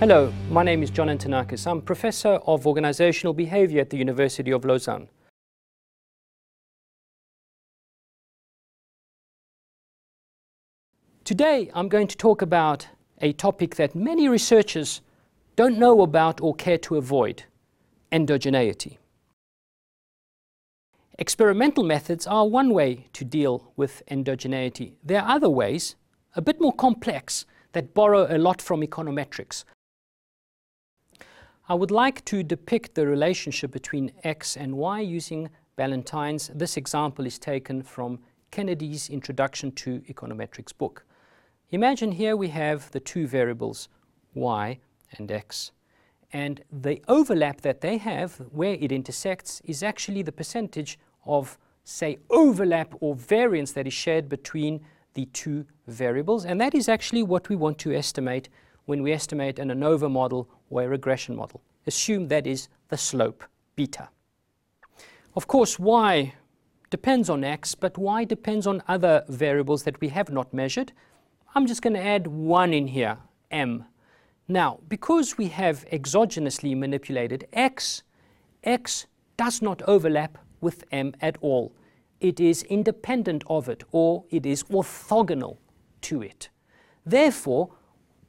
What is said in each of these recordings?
Hello, my name is John Antonakis. I'm Professor of Organizational Behavior at the University of Lausanne. Today I'm going to talk about a topic that many researchers don't know about or care to avoid endogeneity. Experimental methods are one way to deal with endogeneity. There are other ways, a bit more complex, that borrow a lot from econometrics. I would like to depict the relationship between x and y using Ballentines. This example is taken from Kennedy's Introduction to Econometrics book. Imagine here we have the two variables y and x. And the overlap that they have, where it intersects, is actually the percentage of, say, overlap or variance that is shared between the two variables. And that is actually what we want to estimate when we estimate an ANOVA model or a regression model. Assume that is the slope beta. Of course, y depends on x, but y depends on other variables that we have not measured. I'm just going to add 1 in here, m. Now, because we have exogenously manipulated x, x does not overlap with m at all. It is independent of it, or it is orthogonal to it. Therefore,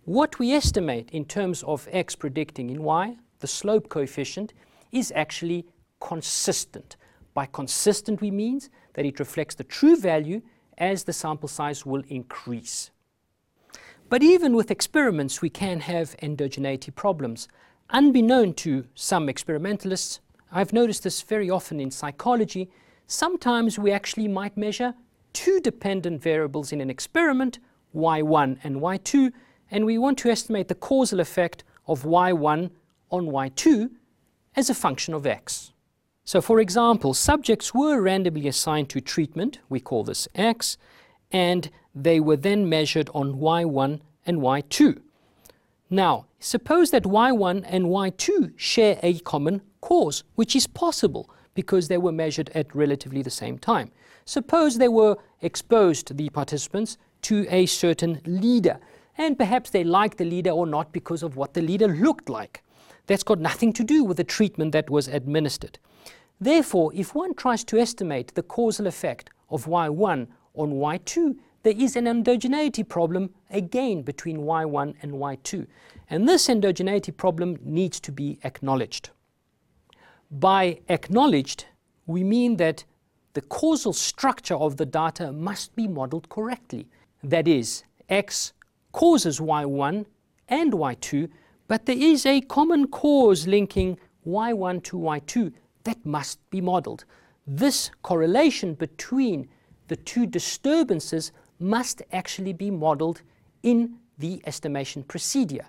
what we estimate in terms of x predicting in y, the slope coefficient, is actually consistent. By consistent, we mean that it reflects the true value as the sample size will increase. But even with experiments, we can have endogeneity problems. Unbeknown to some experimentalists, I've noticed this very often in psychology, sometimes we actually might measure two dependent variables in an experiment, y1 and y2, and we want to estimate the causal effect of y1 on y2 as a function of x. So for example, subjects were randomly assigned to treatment, we call this x, and they were then measured on y1 and y2. Now, suppose that y1 and y2 share a common cause, which is possible because they were measured at relatively the same time. Suppose they were exposed, the participants, to a certain leader, and perhaps they liked the leader or not because of what the leader looked like. That's got nothing to do with the treatment that was administered. Therefore, if one tries to estimate the causal effect of y1 on y2, there is an endogeneity problem again between y1 and y2. And this endogeneity problem needs to be acknowledged. By acknowledged, we mean that the causal structure of the data must be modeled correctly. That is, x causes y1 and y2, but there is a common cause linking y1 to y2 that must be modeled. This correlation between the two disturbances must actually be modeled in the estimation procedure.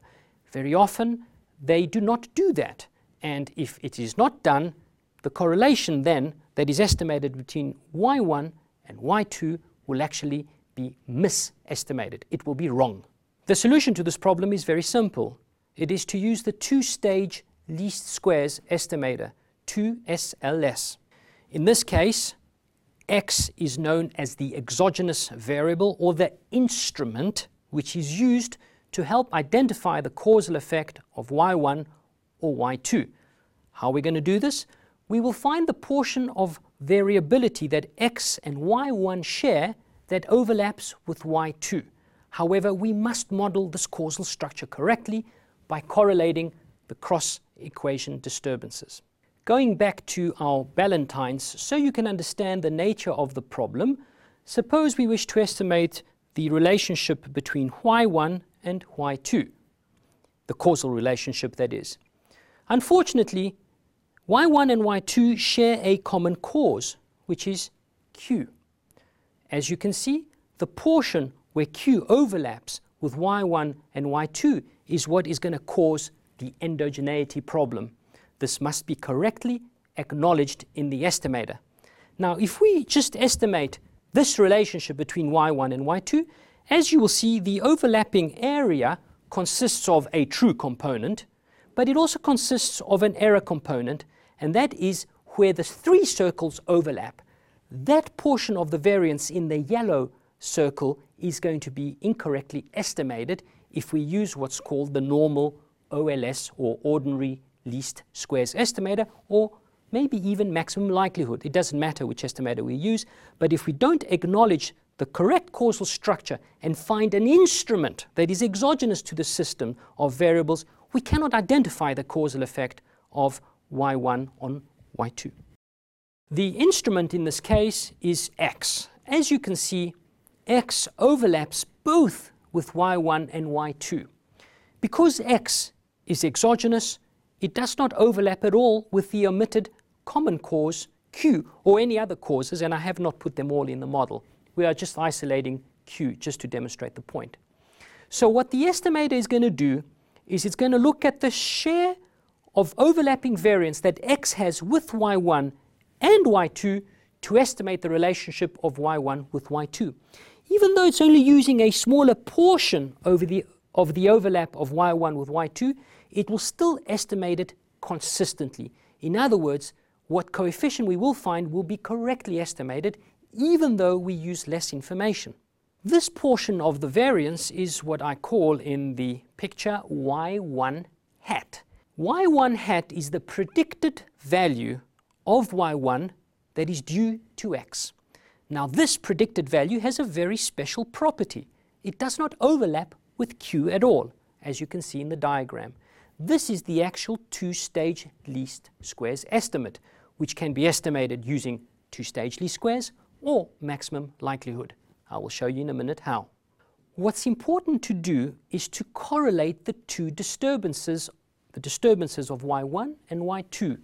Very often, they do not do that. And if it is not done, the correlation then that is estimated between y1 and y2 will actually be misestimated. It will be wrong. The solution to this problem is very simple. It is to use the two-stage least squares estimator, 2SLS. In this case, X is known as the exogenous variable or the instrument which is used to help identify the causal effect of Y1 or Y2. How are we going to do this? We will find the portion of variability that X and Y1 share that overlaps with Y2. However, we must model this causal structure correctly by correlating the cross equation disturbances. Going back to our Ballentines, so you can understand the nature of the problem, suppose we wish to estimate the relationship between y1 and y2, the causal relationship that is. Unfortunately, y1 and y2 share a common cause, which is q. As you can see, the portion where q overlaps with y1 and y2 is what is going to cause the endogeneity problem this must be correctly acknowledged in the estimator. Now, if we just estimate this relationship between y1 and y2, as you will see, the overlapping area consists of a true component, but it also consists of an error component, and that is where the three circles overlap. That portion of the variance in the yellow circle is going to be incorrectly estimated if we use what's called the normal OLS or ordinary least squares estimator or maybe even maximum likelihood. It doesn't matter which estimator we use, but if we don't acknowledge the correct causal structure and find an instrument that is exogenous to the system of variables, we cannot identify the causal effect of y1 on y2. The instrument in this case is x. As you can see, x overlaps both with y1 and y2. Because x is exogenous, it does not overlap at all with the omitted common cause q or any other causes, and I have not put them all in the model. We are just isolating q just to demonstrate the point. So what the estimator is going to do is it's going to look at the share of overlapping variance that x has with y1 and y2 to estimate the relationship of y1 with y2. Even though it's only using a smaller portion over the, of the overlap of y1 with y2, it will still estimate it consistently. In other words, what coefficient we will find will be correctly estimated even though we use less information. This portion of the variance is what I call in the picture y1 hat. y1 hat is the predicted value of y1 that is due to x. Now this predicted value has a very special property. It does not overlap with q at all, as you can see in the diagram. This is the actual two-stage least squares estimate, which can be estimated using two-stage least squares or maximum likelihood. I will show you in a minute how. What's important to do is to correlate the two disturbances, the disturbances of y1 and y2.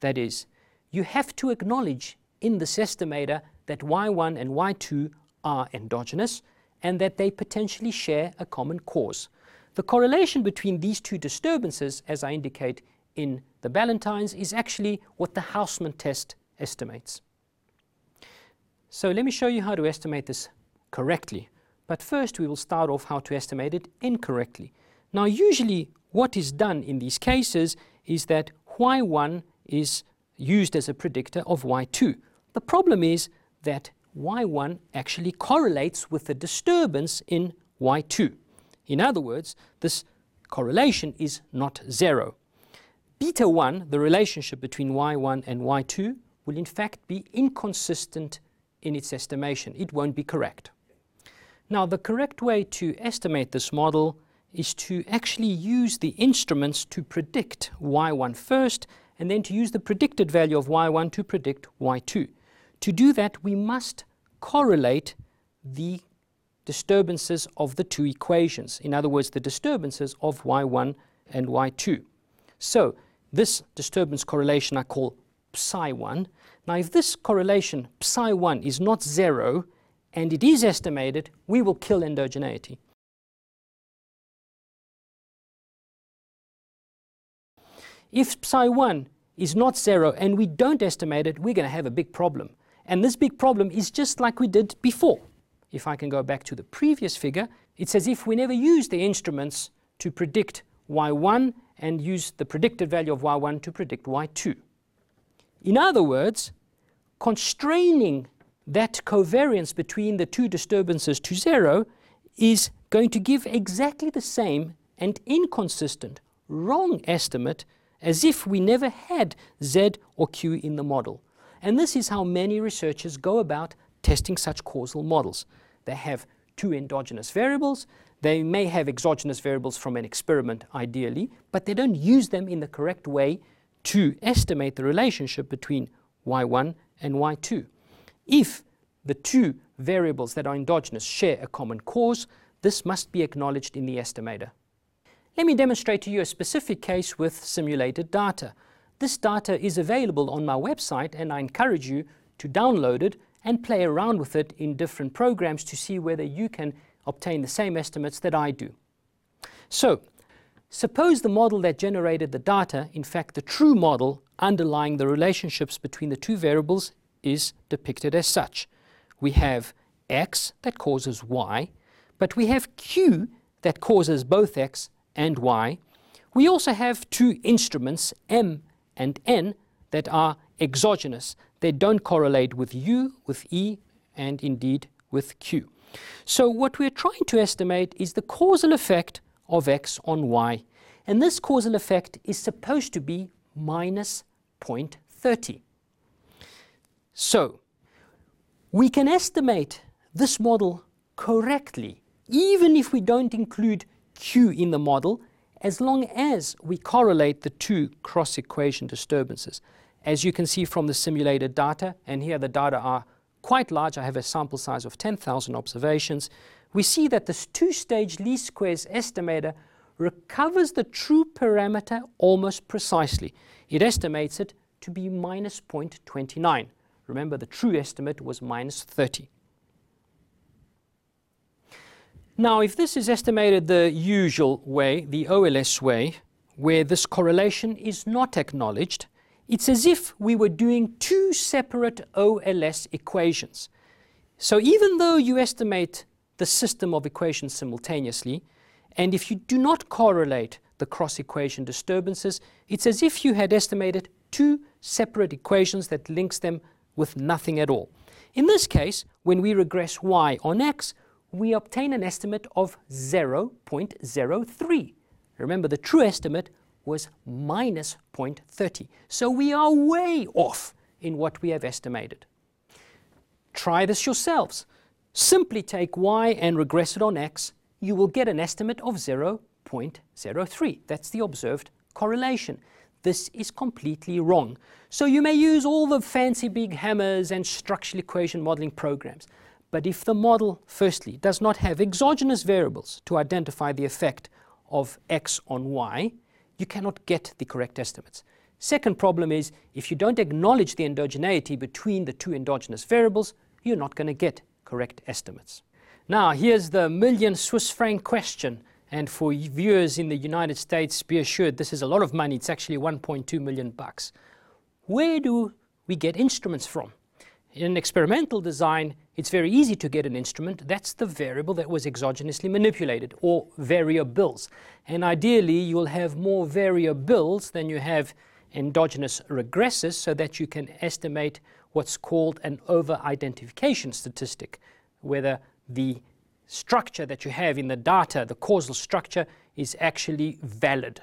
That is, you have to acknowledge in this estimator that y1 and y2 are endogenous and that they potentially share a common cause. The correlation between these two disturbances, as I indicate in the Ballentines, is actually what the Hausman test estimates. So let me show you how to estimate this correctly. But first we will start off how to estimate it incorrectly. Now usually what is done in these cases is that y1 is used as a predictor of y2. The problem is that y1 actually correlates with the disturbance in y2. In other words, this correlation is not zero. Beta 1, the relationship between y1 and y2, will in fact be inconsistent in its estimation. It won't be correct. Now, the correct way to estimate this model is to actually use the instruments to predict y1 first, and then to use the predicted value of y1 to predict y2. To do that, we must correlate the disturbances of the two equations. In other words, the disturbances of y1 and y2. So this disturbance correlation I call psi1. Now if this correlation psi1 is not zero and it is estimated, we will kill endogeneity. If psi1 is not zero and we don't estimate it, we're going to have a big problem. And this big problem is just like we did before. If I can go back to the previous figure, it's as if we never used the instruments to predict y1 and use the predicted value of y1 to predict y2. In other words, constraining that covariance between the two disturbances to zero is going to give exactly the same and inconsistent wrong estimate as if we never had z or q in the model. And this is how many researchers go about testing such causal models. They have two endogenous variables. They may have exogenous variables from an experiment, ideally, but they don't use them in the correct way to estimate the relationship between y1 and y2. If the two variables that are endogenous share a common cause, this must be acknowledged in the estimator. Let me demonstrate to you a specific case with simulated data. This data is available on my website and I encourage you to download it and play around with it in different programs to see whether you can obtain the same estimates that I do. So, suppose the model that generated the data, in fact the true model underlying the relationships between the two variables is depicted as such. We have x that causes y, but we have q that causes both x and y. We also have two instruments, m and n that are exogenous. They don't correlate with U, with E, and indeed with Q. So what we're trying to estimate is the causal effect of X on Y. and this causal effect is supposed to be minus 0.30. So, we can estimate this model correctly, even if we don't include Q in the model, as long as we correlate the two cross-equation disturbances. As you can see from the simulated data, and here the data are quite large, I have a sample size of 10,000 observations, we see that this two-stage least squares estimator recovers the true parameter almost precisely. It estimates it to be minus 0.29. Remember, the true estimate was minus 30. Now, if this is estimated the usual way, the OLS way, where this correlation is not acknowledged, it's as if we were doing two separate OLS equations. So even though you estimate the system of equations simultaneously, and if you do not correlate the cross-equation disturbances, it's as if you had estimated two separate equations that links them with nothing at all. In this case, when we regress y on x, we obtain an estimate of 0.03. Remember, the true estimate was minus 0.30. So we are way off in what we have estimated. Try this yourselves. Simply take y and regress it on x. You will get an estimate of 0.03. That's the observed correlation. This is completely wrong. So you may use all the fancy big hammers and structural equation modeling programs. But if the model, firstly, does not have exogenous variables to identify the effect of x on y, you cannot get the correct estimates. Second problem is if you don't acknowledge the endogeneity between the two endogenous variables, you're not going to get correct estimates. Now, here's the million Swiss franc question. And for viewers in the United States, be assured this is a lot of money. It's actually 1.2 million bucks. Where do we get instruments from? In experimental design, it's very easy to get an instrument. That's the variable that was exogenously manipulated, or variables. And ideally, you'll have more variables than you have endogenous regressors so that you can estimate what's called an over-identification statistic, whether the structure that you have in the data, the causal structure, is actually valid.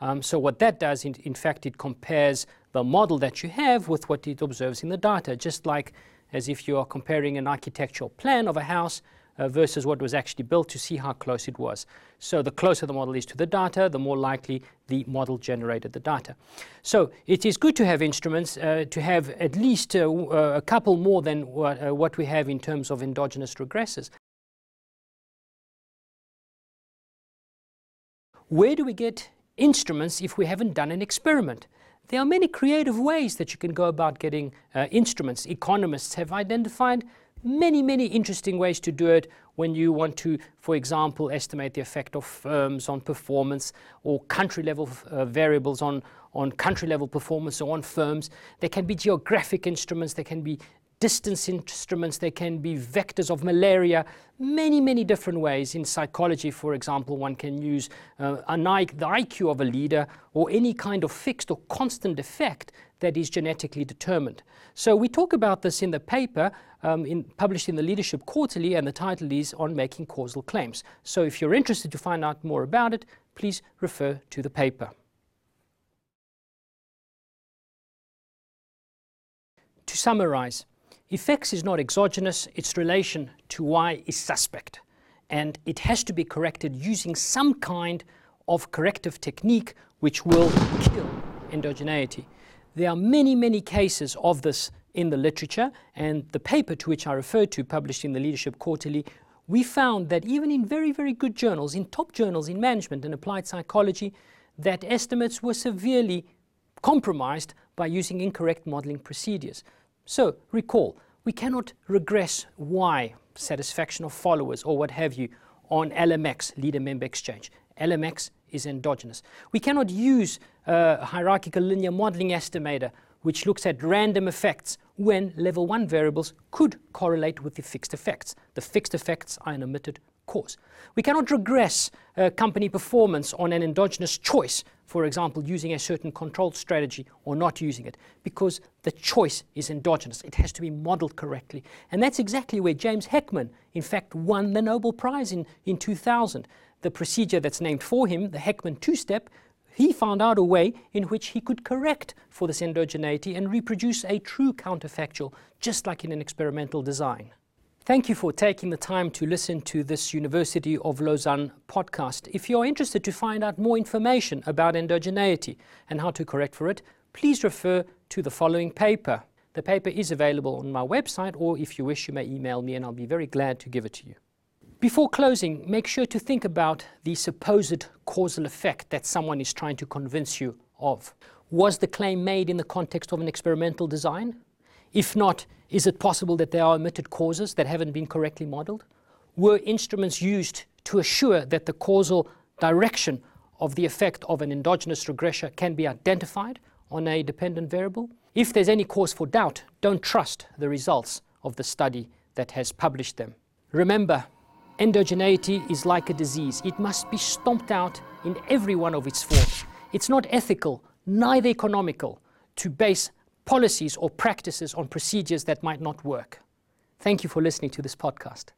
Um, so what that does, in, in, fact, it compares the model that you have with what it observes in the data, just like as if you are comparing an architectural plan of a house uh, versus what was actually built to see how close it was. So the closer the model is to the data, the more likely the model generated the data. So it is good to have instruments, uh, to have at least uh, uh a couple more than what, uh, what we have in terms of endogenous regressors. Where do we get instruments if we haven't done an experiment? There are many creative ways that you can go about getting uh, instruments. Economists have identified many, many interesting ways to do it when you want to, for example, estimate the effect of firms on performance or country level uh, variables on, on country level performance or on firms. There can be geographic instruments, there can be distance instruments, there can be vectors of malaria, many, many different ways. In psychology, for example, one can use uh, an the IQ of a leader or any kind of fixed or constant effect that is genetically determined. So we talk about this in the paper um, in, published in the Leadership Quarterly, and the title is On Making Causal Claims. So if you're interested to find out more about it, please refer to the paper. To summarize, Effects is not exogenous, its relation to y is suspect. And it has to be corrected using some kind of corrective technique which will kill endogeneity. There are many, many cases of this in the literature, and the paper to which I referred to, published in the Leadership Quarterly, we found that even in very, very good journals, in top journals in management and applied psychology, that estimates were severely compromised by using incorrect modeling procedures. So recall, we cannot regress Y, satisfaction of followers or what have you, on LMX, leader member exchange. LMX is endogenous. We cannot use a hierarchical linear modeling estimator which looks at random effects when level 1 variables could correlate with the fixed effects. The fixed effects are an omitted cause. We cannot regress uh, company performance on an endogenous choice, for example, using a certain control strategy or not using it, because the choice is endogenous. It has to be modeled correctly. And that's exactly where James Heckman, in fact, won the Nobel Prize in, in 2000, the procedure that's named for him, the Heckman two-step, he found out a way in which he could correct for this endogeneity and reproduce a true counterfactual, just like in an experimental design. Thank you for taking the time to listen to this University of Lausanne podcast. If you're interested to find out more information about endogeneity and how to correct for it, please refer to the following paper. The paper is available on my website, or if you wish, you may email me and I'll be very glad to give it to you. Before closing, make sure to think about the supposed causal effect that someone is trying to convince you of. Was the claim made in the context of an experimental design? If not, is it possible that there are omitted causes that haven't been correctly modeled? Were instruments used to assure that the causal direction of the effect of an endogenous regressor can be identified on a dependent variable? If there's any cause for doubt, don't trust the results of the study that has published them. Remember, endogeneity is like a disease. It must be stomped out in every one of its forms. It's not ethical, neither economical, to base policies or practices on procedures that might not work. Thank you for listening to this podcast.